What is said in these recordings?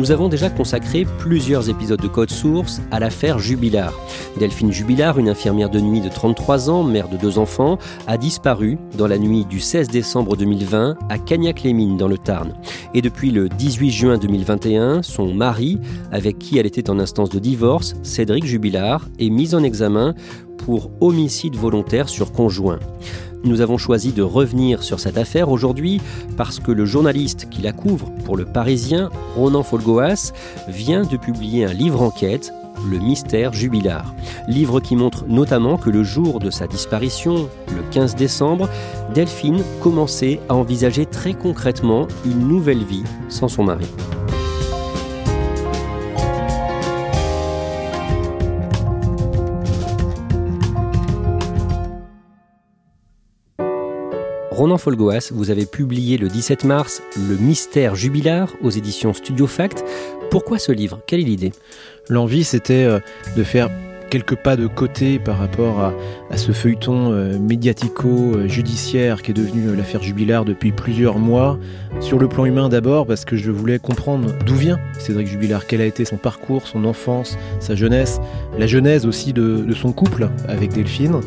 Nous avons déjà consacré plusieurs épisodes de Code Source à l'affaire Jubilard. Delphine Jubilard, une infirmière de nuit de 33 ans, mère de deux enfants, a disparu dans la nuit du 16 décembre 2020 à Cagnac-les-Mines dans le Tarn. Et depuis le 18 juin 2021, son mari, avec qui elle était en instance de divorce, Cédric Jubilard, est mis en examen pour homicide volontaire sur conjoint. Nous avons choisi de revenir sur cette affaire aujourd'hui parce que le journaliste qui la couvre pour le Parisien, Ronan Folgoas, vient de publier un livre enquête, Le mystère jubilard. Livre qui montre notamment que le jour de sa disparition, le 15 décembre, Delphine commençait à envisager très concrètement une nouvelle vie sans son mari. Ronan Folgoas, vous avez publié le 17 mars Le mystère jubilaire aux éditions Studio Fact. Pourquoi ce livre? Quelle est l'idée? L'envie, c'était euh, de faire quelques pas de côté par rapport à, ce feuilleton euh, médiatico-judiciaire qui est devenu euh, l'affaire Jubilard depuis plusieurs mois. Sur le plan humain d'abord, parce que je voulais comprendre d'où vient Cédric Jubilard, quel a été son parcours, son enfance, sa jeunesse, la genèse aussi de son couple avec Delphine.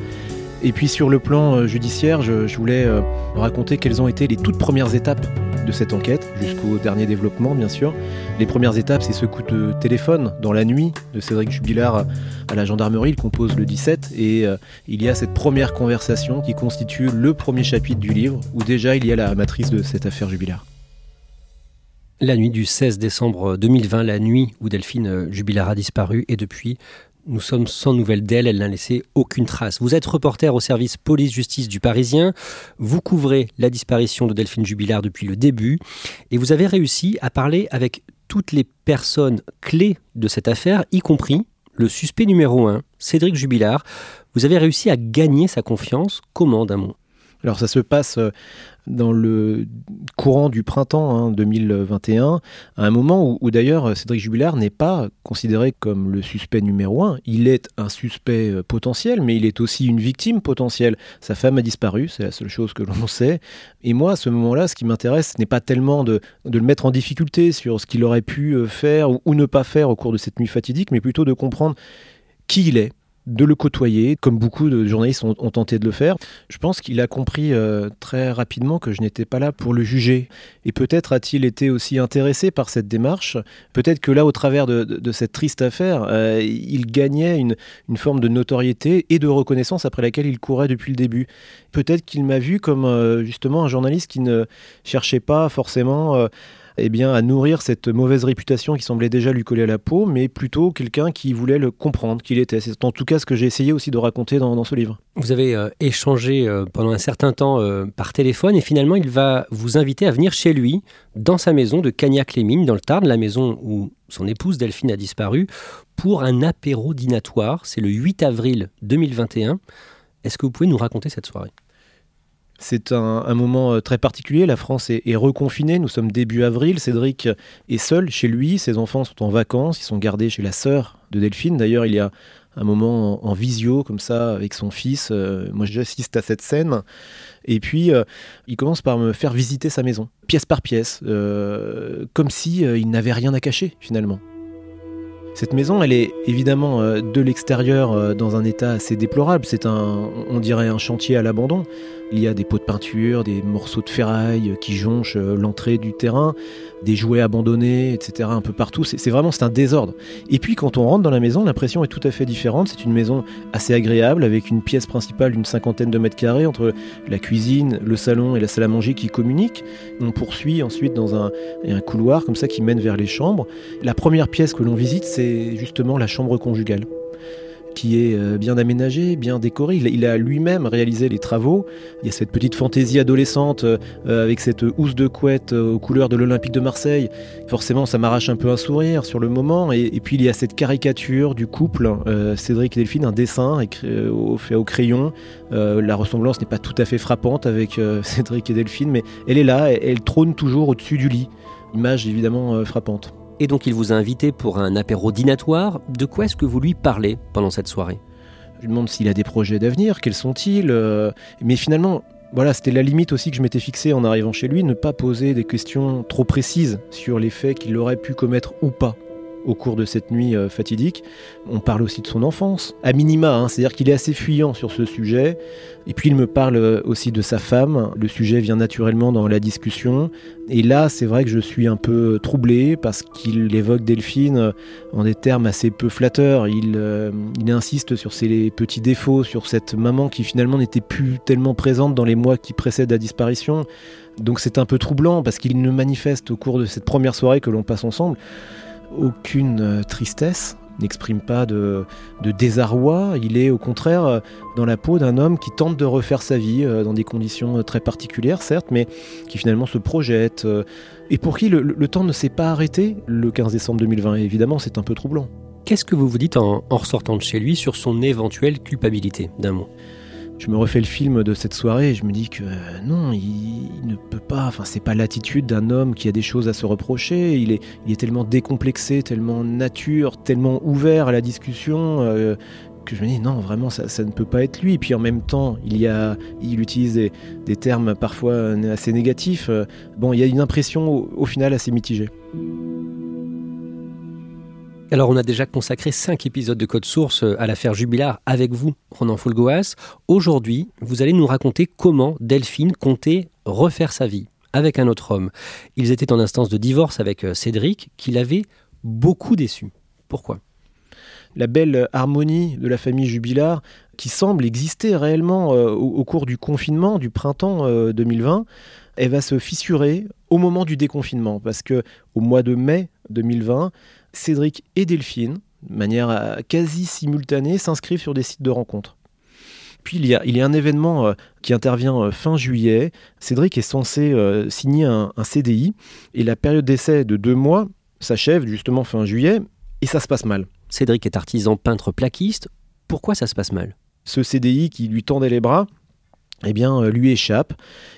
Et puis sur le plan euh, judiciaire, je, voulais euh, raconter quelles ont été les toutes premières étapes de cette enquête, jusqu'au dernier développement bien sûr. Les premières étapes, c'est ce coup de téléphone dans la nuit de Cédric Jubilard à la gendarmerie, il compose le 17, et euh, il y a cette première conversation qui constitue le premier chapitre du livre, où déjà il y a la matrice de cette affaire Jubilard. La nuit du 16 décembre 2020, la nuit où Delphine Jubilard a disparu, et depuis, nous sommes sans nouvelles d'elle, elle n'a laissé aucune trace. Vous êtes reporter au service police-justice du Parisien, vous couvrez la disparition de Delphine Jubilard depuis le début, et vous avez réussi à parler avec toutes les personnes clés de cette affaire, y compris le suspect numéro un, Cédric Jubilard. Vous avez réussi à gagner sa confiance. Comment, d'un mot alors ça se passe euh, dans le courant du printemps 2021, hein, à un moment où, d'ailleurs Cédric Jubilard n'est pas considéré comme le suspect numéro un. Il est un suspect euh, potentiel, mais il est aussi une victime potentielle. Sa femme a disparu, c'est la seule chose que l'on sait. Et moi, à ce moment-là, ce qui m'intéresse, ce n'est pas tellement de, le mettre en difficulté sur ce qu'il aurait pu euh, faire ou ne pas faire au cours de cette nuit fatidique, mais plutôt de comprendre qui il est, de le côtoyer, comme beaucoup de journalistes ont, tenté de le faire. Je pense qu'il a compris euh, très rapidement que je n'étais pas là pour le juger. Et peut-être a-t-il été aussi intéressé par cette démarche. Peut-être que là, au travers de, cette triste affaire, euh, il gagnait une, forme de notoriété et de reconnaissance après laquelle il courait depuis le début. Peut-être qu'il m'a vu comme euh, justement un journaliste qui ne cherchait pas forcément eh bien, à nourrir cette mauvaise réputation qui semblait déjà lui coller à la peau, mais plutôt quelqu'un qui voulait le comprendre qu'il était. C'est en tout cas ce que j'ai essayé aussi de raconter dans, ce livre. Vous avez euh, échangé euh, pendant un certain temps euh, par téléphone et finalement il va vous inviter à venir chez lui, dans sa maison de Cagnac-les-Mines, dans le Tarn, la maison où son épouse Delphine a disparu, pour un apéro dînatoire. C'est le 8 avril 2021. Est-ce que vous pouvez nous raconter cette soirée? C'est un, moment euh, très particulier. La France est, reconfinée. Nous sommes début avril. Cédric est seul chez lui. Ses enfants sont en vacances. Ils sont gardés chez la sœur de Delphine. D'ailleurs, il y a un moment en, visio comme ça avec son fils. moi, j'assiste à cette scène. Et puis, il commence par me faire visiter sa maison, pièce par pièce, comme si il n'avait rien à cacher finalement. Cette maison, elle est évidemment euh, de l'extérieur euh, dans un état assez déplorable. C'est un, on dirait un chantier à l'abandon. Il y a des pots de peinture, des morceaux de ferraille qui jonchent euh, l'entrée du terrain, des jouets abandonnés, etc. un peu partout. C'est vraiment c'est un désordre. Et puis quand on rentre dans la maison, l'impression est tout à fait différente. C'est une maison assez agréable avec une pièce principale d'une cinquantaine de mètres carrés entre la cuisine, le salon et la salle à manger qui communiquent. On poursuit ensuite dans un, un couloir comme ça qui mène vers les chambres. La première pièce que l'on visite, c'est justement la chambre conjugale qui est euh, bien aménagé, bien décoré. Il, a lui-même réalisé les travaux. Il y a cette petite fantaisie adolescente euh, avec cette housse de couette euh, aux couleurs de l'Olympique de Marseille. Forcément, ça m'arrache un peu un sourire sur le moment. Et, puis, il y a cette caricature du couple, Cédric et Delphine, un dessin fait au crayon. la ressemblance n'est pas tout à fait frappante avec Cédric et Delphine, mais elle est là, elle trône toujours au-dessus du lit. Image évidemment frappante. Et donc il vous a invité pour un apéro dînatoire. De quoi est-ce que vous lui parlez pendant cette soirée? Je lui demande s'il a des projets d'avenir, quels sont-ils euh, Mais finalement, voilà, c'était la limite aussi que je m'étais fixée en arrivant chez lui, ne pas poser des questions trop précises sur les faits qu'il aurait pu commettre ou pas au cours de cette nuit euh, fatidique. On parle aussi de son enfance, à minima, hein, c'est-à-dire qu'il est assez fuyant sur ce sujet. Et puis il me parle euh, aussi de sa femme. Le sujet vient naturellement dans la discussion. Et là, c'est vrai que je suis un peu troublé parce qu'il évoque Delphine euh, en des termes assez peu flatteurs. Il, il insiste sur ses petits défauts, sur cette maman qui finalement n'était plus tellement présente dans les mois qui précèdent la disparition. Donc c'est un peu troublant parce qu'il ne manifeste au cours de cette première soirée que l'on passe ensemble aucune euh, tristesse, n'exprime pas de, désarroi, il est au contraire euh, dans la peau d'un homme qui tente de refaire sa vie euh, dans des conditions très particulières, certes, mais qui finalement se projette, et pour qui le, temps ne s'est pas arrêté le 15 décembre 2020, évidemment c'est un peu troublant. Qu'est-ce que vous vous dites en, en ressortant de chez lui sur son éventuelle culpabilité, d'un mot je me refais le film de cette soirée et je me dis que euh, non, il, ne peut pas. Enfin, c'est pas l'attitude d'un homme qui a des choses à se reprocher. Il est, tellement décomplexé, tellement nature, tellement ouvert à la discussion. Euh, que je me dis non vraiment ça, ne peut pas être lui et puis en même temps il y a il utilise des, termes parfois assez négatifs bon il y a une impression au final assez mitigée alors, on a déjà consacré cinq épisodes de Code Source euh, à l'affaire Jubilar avec vous, Ronan Fulgoas. Aujourd'hui, vous allez nous raconter comment Delphine comptait refaire sa vie avec un autre homme. Ils étaient en instance de divorce avec euh, Cédric, qui l'avait beaucoup déçu. Pourquoi? La belle harmonie de la famille Jubilard qui semble exister réellement euh, au, cours du confinement du printemps 2020, elle va se fissurer au moment du déconfinement parce que au mois de mai 2020, Cédric et Delphine, de manière euh, quasi simultanée, s'inscrivent sur des sites de rencontres. Puis il y a, il y a un événement euh, qui intervient euh, fin juillet. Cédric est censé signer un, CDI et la période d'essai de deux mois s'achève justement fin juillet et ça se passe mal. Cédric est artisan peintre plaquiste. Pourquoi ça se passe mal? Ce CDI qui lui tendait les bras, eh bien, euh, lui échappe.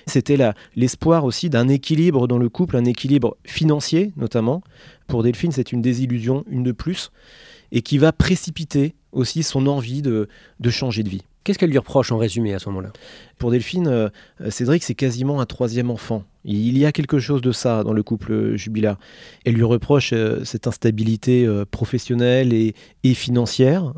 C'était l'espoir aussi d'un équilibre dans le couple, un équilibre financier notamment. Pour Delphine, c'est une désillusion, une de plus, et qui va précipiter aussi son envie de changer de vie. Qu'est-ce qu'elle lui reproche en résumé à ce moment-là? Pour Delphine, euh, Cédric, c'est quasiment un troisième enfant. Il y a quelque chose de ça dans le couple jubilaire. Elle lui reproche euh, cette instabilité euh, professionnelle et, financière.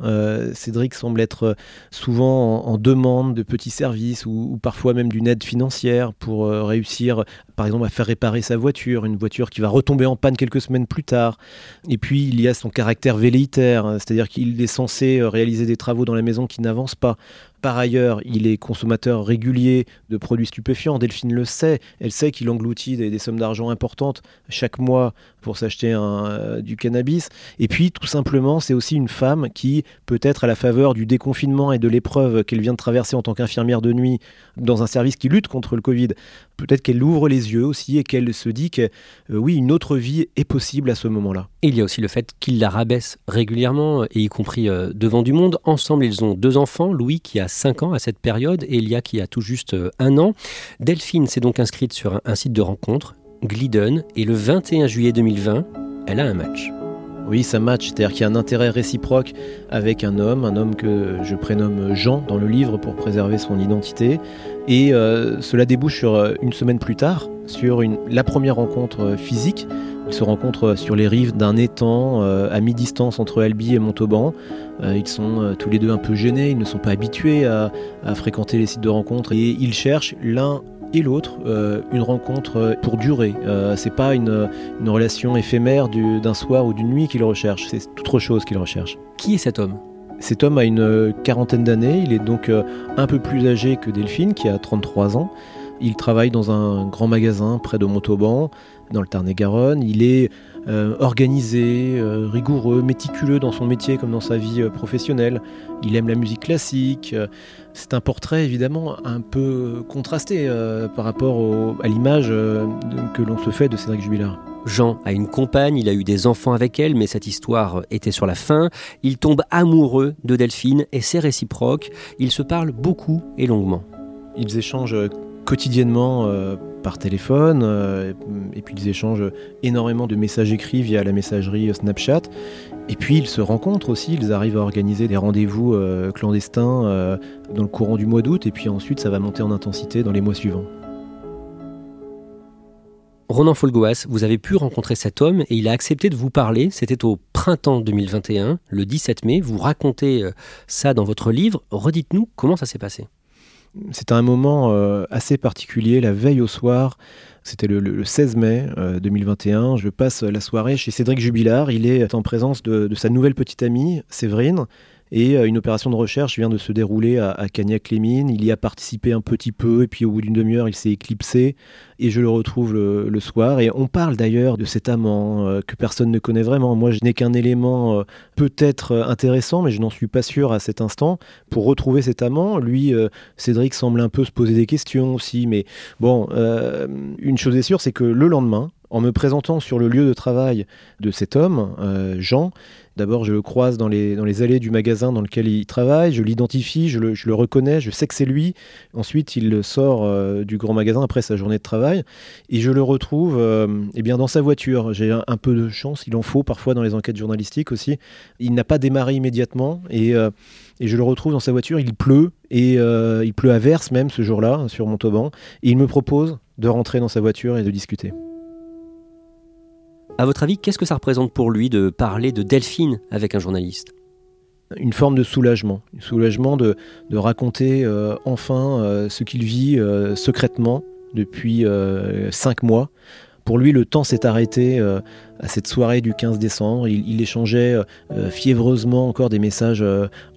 Cédric semble être souvent en, demande de petits services ou, parfois même d'une aide financière pour réussir, par exemple, à faire réparer sa voiture, une voiture qui va retomber en panne quelques semaines plus tard. Et puis, il y a son caractère velléitaire, c'est-à-dire qu'il est censé réaliser des travaux dans la maison qui n'avancent pas. Par ailleurs, il est consommateur régulier de produits stupéfiants. Delphine le sait. Elle sait qu'il engloutit des, sommes d'argent importantes chaque mois pour s'acheter euh, du cannabis. Et puis, tout simplement, c'est aussi une femme qui, peut-être à la faveur du déconfinement et de l'épreuve qu'elle vient de traverser en tant qu'infirmière de nuit dans un service qui lutte contre le Covid, peut-être qu'elle ouvre les yeux aussi et qu'elle se dit que euh, oui, une autre vie est possible à ce moment-là. il y a aussi le fait qu'il la rabaisse régulièrement, et y compris euh, devant du monde. Ensemble, ils ont deux enfants, Louis qui a 5 ans à cette période et Elia qui a tout juste un an. Delphine s'est donc inscrite sur un, site de rencontre, Glidden, et le 21 juillet 2020, elle a un match. Oui, ça match, c'est-à-dire qu'il y a un intérêt réciproque avec un homme, un homme que je prénomme Jean dans le livre pour préserver son identité. Et euh, cela débouche sur euh, une semaine plus tard, sur la première rencontre euh, physique. Ils se rencontrent sur les rives d'un étang à mi-distance entre Albi et Montauban. ils sont tous les deux un peu gênés, ils ne sont pas habitués à, à fréquenter les sites de rencontres et ils cherchent l'un et l'autre euh, une rencontre euh, pour durer. Euh, c'est pas une, une, relation éphémère d'un soir ou d'une nuit qu'il recherche, c'est autre chose qu'il recherche. Qui est cet homme? Cet homme a une quarantaine d'années, il est donc un peu plus âgé que Delphine qui a 33 ans. Il travaille dans un grand magasin près de Montauban, dans le Tarn-et-Garonne. Il est euh, organisé, euh, rigoureux, méticuleux dans son métier comme dans sa vie euh, professionnelle. Il aime la musique classique. C'est un portrait évidemment un peu contrasté par rapport à l'image que l'on se fait de Cédric Jubilard. Jean a une compagne, il a eu des enfants avec elle, mais cette histoire était sur la fin. Il tombe amoureux de Delphine et c'est réciproque. Ils se parlent beaucoup et longuement. Ils échangent quotidiennement euh, par téléphone, euh, et puis ils échangent énormément de messages écrits via la messagerie Snapchat. Et puis ils se rencontrent aussi, ils arrivent à organiser des rendez-vous euh, clandestins dans le courant du mois d'août, et puis ensuite ça va monter en intensité dans les mois suivants. Ronan Folgoas, vous avez pu rencontrer cet homme et il a accepté de vous parler. C'était au printemps 2021, le 17 mai. Vous racontez ça dans votre livre. Redites-nous comment ça s'est passé. C'est un moment euh, assez particulier, la veille au soir. C'était le, 16 mai 2021. Euh, Je passe la soirée chez Cédric Jubilard. Il est en présence de sa nouvelle petite amie, Séverine. Et euh, une opération de recherche vient de se dérouler à, Cagnac-les-Mines. Il y a participé un petit peu, et puis au bout d'une demi-heure, il s'est éclipsé. Et je le retrouve le, soir. Et on parle d'ailleurs de cet amant euh, que personne ne connaît vraiment. Moi, je n'ai qu'un élément euh, peut-être intéressant, mais je n'en suis pas sûr à cet instant. Pour retrouver cet amant, lui, Cédric semble un peu se poser des questions aussi. Mais bon, une chose est sûre, c'est que le lendemain, en me présentant sur le lieu de travail de cet homme, Jean, D'abord, je le croise dans les, allées du magasin dans lequel il travaille, je l'identifie, je le, reconnais, je sais que c'est lui. Ensuite, il sort euh, du grand magasin après sa journée de travail et je le retrouve euh, eh bien, dans sa voiture. J'ai un, peu de chance, il en faut parfois dans les enquêtes journalistiques aussi. Il n'a pas démarré immédiatement et, euh, et, je le retrouve dans sa voiture. Il pleut et il pleut à verse même ce jour-là sur Montauban et il me propose de rentrer dans sa voiture et de discuter. À votre avis, qu'est-ce que ça représente pour lui de parler de Delphine avec un journaliste? Une forme de soulagement, un soulagement de, raconter euh, enfin euh, ce qu'il vit euh, secrètement depuis cinq mois. Pour lui, le temps s'est arrêté à cette soirée du 15 décembre. Il, échangeait fiévreusement encore des messages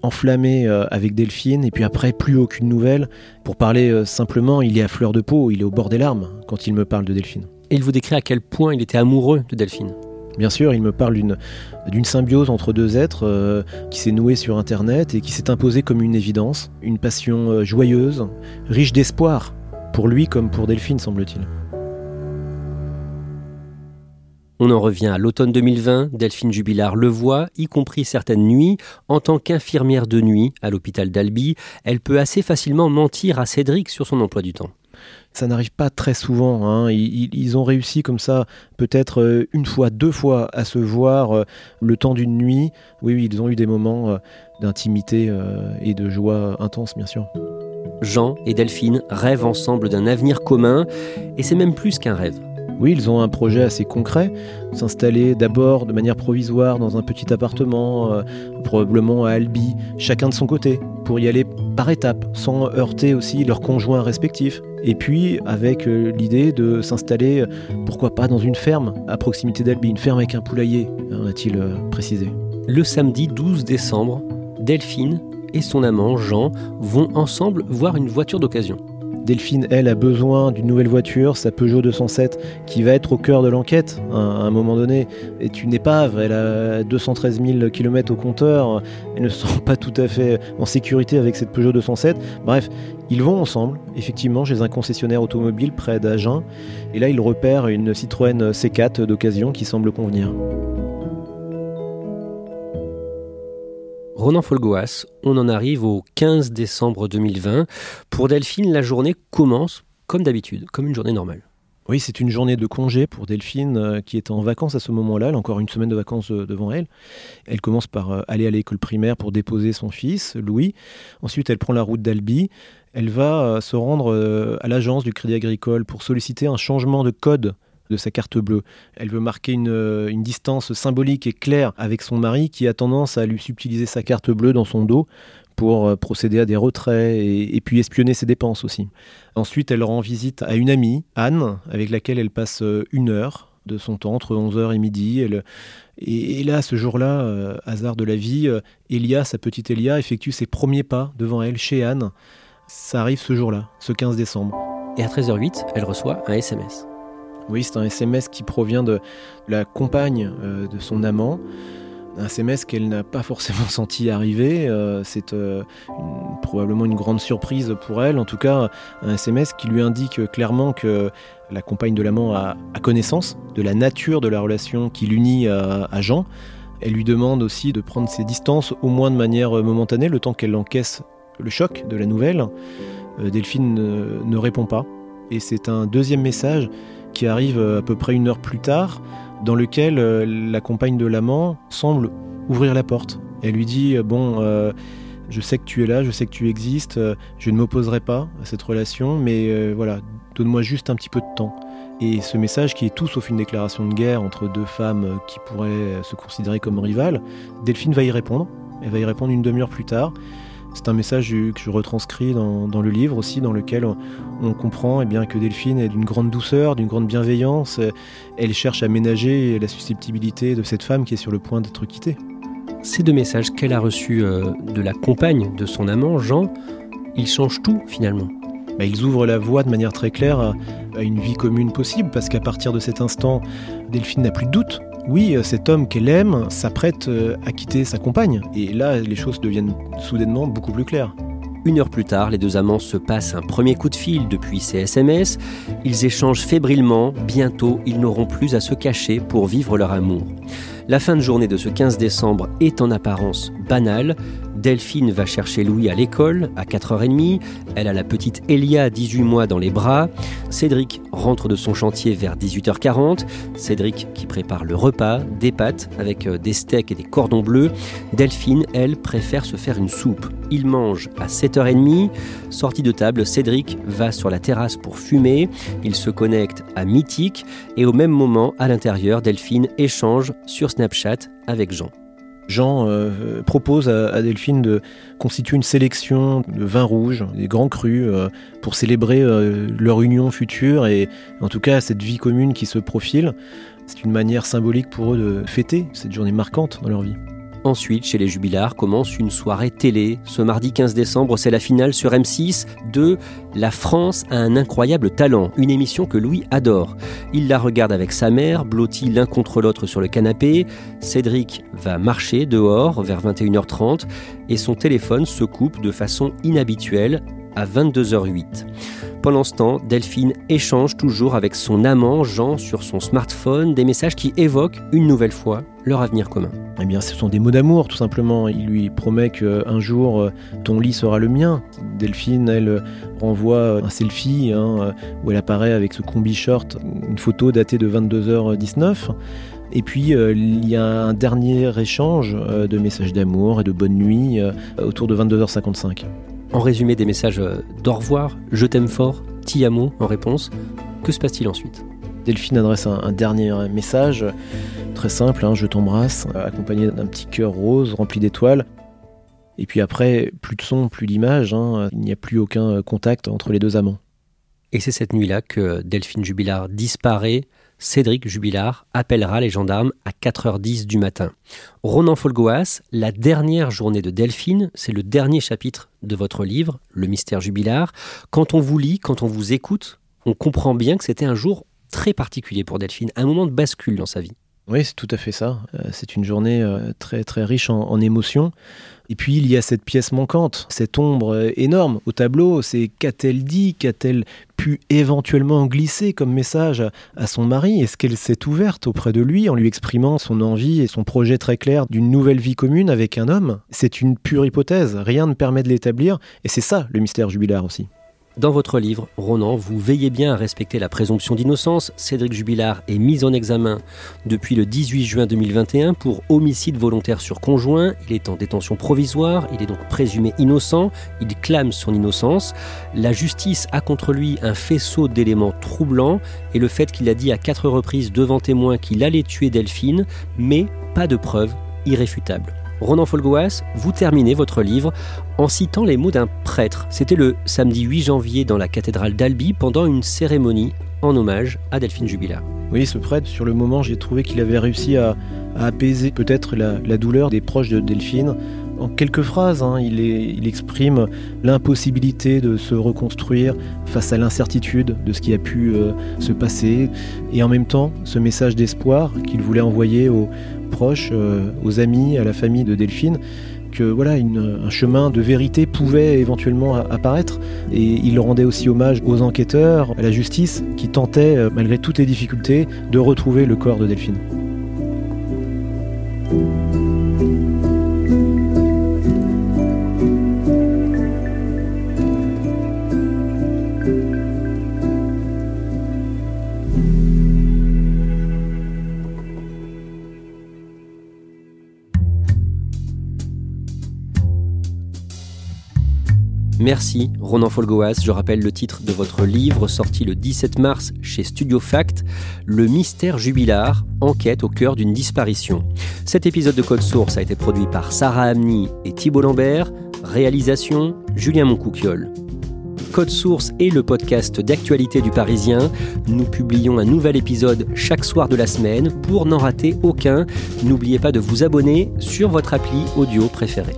enflammés avec Delphine, et puis après, plus aucune nouvelle. Pour parler simplement, il est à fleur de peau, il est au bord des larmes quand il me parle de Delphine. Et il vous décrit à quel point il était amoureux de Delphine. Bien sûr, il me parle d'une symbiose entre deux êtres euh, qui s'est nouée sur Internet et qui s'est imposée comme une évidence, une passion euh, joyeuse, riche d'espoir, pour lui comme pour Delphine, semble-t-il. On en revient à l'automne 2020, Delphine Jubilard le voit, y compris certaines nuits. En tant qu'infirmière de nuit à l'hôpital d'Albi, elle peut assez facilement mentir à Cédric sur son emploi du temps ça n'arrive pas très souvent. Hein. Ils, ont réussi comme ça, peut-être euh, une fois, deux fois, à se voir euh, le temps d'une nuit. Oui, oui, ils ont eu des moments euh, d'intimité et de joie intense, bien sûr. Jean et Delphine rêvent ensemble d'un avenir commun, et c'est même plus qu'un rêve. Oui, ils ont un projet assez concret, s'installer d'abord de manière provisoire dans un petit appartement, euh, probablement à Albi, chacun de son côté, pour y aller par étapes, sans heurter aussi leurs conjoints respectifs. Et puis avec euh, l'idée de s'installer, euh, pourquoi pas dans une ferme à proximité d'Albi, une ferme avec un poulailler, hein, a-t-il précisé. Le samedi 12 décembre, Delphine et son amant Jean vont ensemble voir une voiture d'occasion. Delphine, elle, a besoin d'une nouvelle voiture, sa Peugeot 207, qui va être au cœur de l'enquête à un moment donné, est une épave. Elle a 213 000 km au compteur. Elle ne se sent pas tout à fait en sécurité avec cette Peugeot 207. Bref, ils vont ensemble, effectivement, chez un concessionnaire automobile près d'Agen. Et là, ils repèrent une Citroën C4 d'occasion qui semble convenir. Ronan Folgoas, on en arrive au 15 décembre 2020. Pour Delphine, la journée commence comme d'habitude, comme une journée normale. Oui, c'est une journée de congé pour Delphine euh, qui est en vacances à ce moment-là. Elle a encore une semaine de vacances euh, devant elle. Elle commence par euh, aller à l'école primaire pour déposer son fils, Louis. Ensuite, elle prend la route d'Albi. Elle va se rendre à l'agence du Crédit Agricole pour solliciter un changement de code de sa carte bleue. Elle veut marquer une, une, distance symbolique et claire avec son mari qui a tendance à lui subtiliser sa carte bleue dans son dos pour euh, procéder à des retraits et, puis espionner ses dépenses aussi. Ensuite, elle rend visite à une amie, Anne, avec laquelle elle passe euh, une heure de son temps, entre 11h et midi. et, là, ce jour-là, euh, hasard de la vie, Elia, sa petite Elia, effectue ses premiers pas devant elle, chez Anne. Ça arrive ce jour-là, ce 15 décembre. Et à 13h08, elle reçoit un SMS. Oui, c'est un SMS qui provient de la compagne de son amant un SMS qu'elle n'a pas forcément senti arriver. Euh, c'est euh, probablement une grande surprise pour elle. En tout cas, un SMS qui lui indique clairement que la compagne de l'amant a, connaissance de la nature de la relation qui l'unit à, Jean. Elle lui demande aussi de prendre ses distances, au moins de manière momentanée, le temps qu'elle encaisse le choc de la nouvelle. Euh, Delphine ne répond pas. Et c'est un deuxième message qui arrive à peu près une heure plus tard, dans lequel euh, la compagne de l'amant semble ouvrir la porte. Elle lui dit euh, Bon, euh, je sais que tu es là, je sais que tu existes, je ne m'opposerai pas à cette relation, mais voilà, donne-moi juste un petit peu de temps. Et ce message, qui est tout sauf une déclaration de guerre entre deux femmes qui pourraient se considérer comme rivales, Delphine va y répondre. Elle va y répondre une demi-heure plus tard. C'est un message que je retranscris dans, le livre aussi, dans lequel on, comprend eh bien, que Delphine est d'une grande douceur, d'une grande bienveillance. Elle cherche à ménager la susceptibilité de cette femme qui est sur le point d'être quittée. Ces deux messages qu'elle a reçus euh, de la compagne de son amant, Jean, ils changent tout finalement. Bah, ils ouvrent la voie de manière très claire à une vie commune possible, parce qu'à partir de cet instant, Delphine n'a plus de doute oui, euh, cet homme qu'elle aime s'apprête euh, à quitter sa compagne. Et là, les choses deviennent soudainement beaucoup plus claires. Une heure plus tard, les deux amants se passent un premier coup de fil depuis ces SMS. Ils échangent fébrilement. Bientôt, ils n'auront plus à se cacher pour vivre leur amour. La fin de journée de ce 15 décembre est en apparence banale. Delphine va chercher Louis à l'école à 4h30. Elle a la petite Elia, 18 mois, dans les bras. Cédric rentre de son chantier vers 18h40. Cédric qui prépare le repas, des pâtes avec euh, des steaks et des cordons bleus. Delphine, elle, préfère se faire une soupe. Il mange à 7h30. Sortie de table, Cédric va sur la terrasse pour fumer. Il se connecte à Mythique et au même moment, à l'intérieur, Delphine échange sur Snapchat avec Jean. Jean euh, propose à, Delphine de constituer une sélection de vins rouges, des grands crus, euh, pour célébrer euh, leur union future et en tout cas cette vie commune qui se profile. C'est une manière symbolique pour eux de fêter cette journée marquante dans leur vie. Ensuite, chez les Jubilars, commence une soirée télé. Ce mardi 15 décembre, c'est la finale sur M6 de La France a un incroyable talent, une émission que Louis adore. Il la regarde avec sa mère, blottis l'un contre l'autre sur le canapé. Cédric va marcher dehors vers 21h30 et son téléphone se coupe de façon inhabituelle à 22h08. Pendant ce temps, Delphine échange toujours avec son amant Jean sur son smartphone des messages qui évoquent une nouvelle fois leur avenir commun. Eh bien, ce sont des mots d'amour, tout simplement. Il lui promet qu'un jour, euh, ton lit sera le mien. Delphine, elle renvoie un selfie hein, où elle apparaît avec ce combi short, une photo datée de 22h19. Et puis, euh, il y a un dernier échange euh, de messages d'amour et de bonne nuit autour de 22h55. En résumé des messages euh, d'au revoir, je t'aime fort, ti amo en réponse. Que se passe-t-il ensuite? Delphine adresse un, dernier message très simple, hein, je t'embrasse, accompagné d'un petit cœur rose rempli d'étoiles. Et puis après, plus de son, plus d'image, hein, il n'y a plus aucun contact entre les deux amants. Et c'est cette nuit-là que Delphine Jubilard disparaît, Cédric Jubilard appellera les gendarmes à 4h10 du matin. Ronan Folgoas, la dernière journée de Delphine, c'est le dernier chapitre de votre livre, Le mystère Jubilard. Quand on vous lit, quand on vous écoute, on comprend bien que c'était un jour très particulier pour Delphine, un moment de bascule dans sa vie. Oui, c'est tout à fait ça. Euh, c'est une journée euh, très très riche en, émotions. Et puis il y a cette pièce manquante, cette ombre euh, énorme au tableau. C'est qu'a-t-elle dit Qu'a-t-elle pu éventuellement glisser comme message à, son mari? Est-ce qu'elle s'est ouverte auprès de lui en lui exprimant son envie et son projet très clair d'une nouvelle vie commune avec un homme? C'est une pure hypothèse. Rien ne permet de l'établir. Et c'est ça le mystère jubilaire aussi. Dans votre livre, Ronan, vous veillez bien à respecter la présomption d'innocence. Cédric Jubilard est mis en examen depuis le 18 juin 2021 pour homicide volontaire sur conjoint. Il est en détention provisoire, il est donc présumé innocent, il clame son innocence. La justice a contre lui un faisceau d'éléments troublants et le fait qu'il a dit à quatre reprises devant témoins qu'il allait tuer Delphine, mais pas de preuves irréfutables. Ronan Folgoas, vous terminez votre livre en citant les mots d'un prêtre. C'était le samedi 8 janvier dans la cathédrale d'Albi pendant une cérémonie en hommage à Delphine Jubilard. Oui, ce prêtre, sur le moment, j'ai trouvé qu'il avait réussi à, apaiser peut-être la, douleur des proches de Delphine. En quelques phrases, hein, il, exprime l'impossibilité de se reconstruire face à l'incertitude de ce qui a pu euh, se passer, et en même temps ce message d'espoir qu'il voulait envoyer aux, proches, euh, aux amis, à la famille de Delphine, que voilà, un chemin de vérité pouvait éventuellement apparaître. Et il rendait aussi hommage aux enquêteurs, à la justice, qui tentaient, euh, malgré toutes les difficultés, de retrouver le corps de Delphine. Merci Ronan Folgoas. Je rappelle le titre de votre livre sorti le 17 mars chez Studio Fact, Le mystère jubilar, enquête au cœur d'une disparition. Cet épisode de Code Source a été produit par Sarah Amni et Thibault Lambert. Réalisation Julien Moncouquiole. Code Source est le podcast d'actualité du Parisien. Nous publions un nouvel épisode chaque soir de la semaine. Pour n'en rater aucun, n'oubliez pas de vous abonner sur votre appli audio préférée.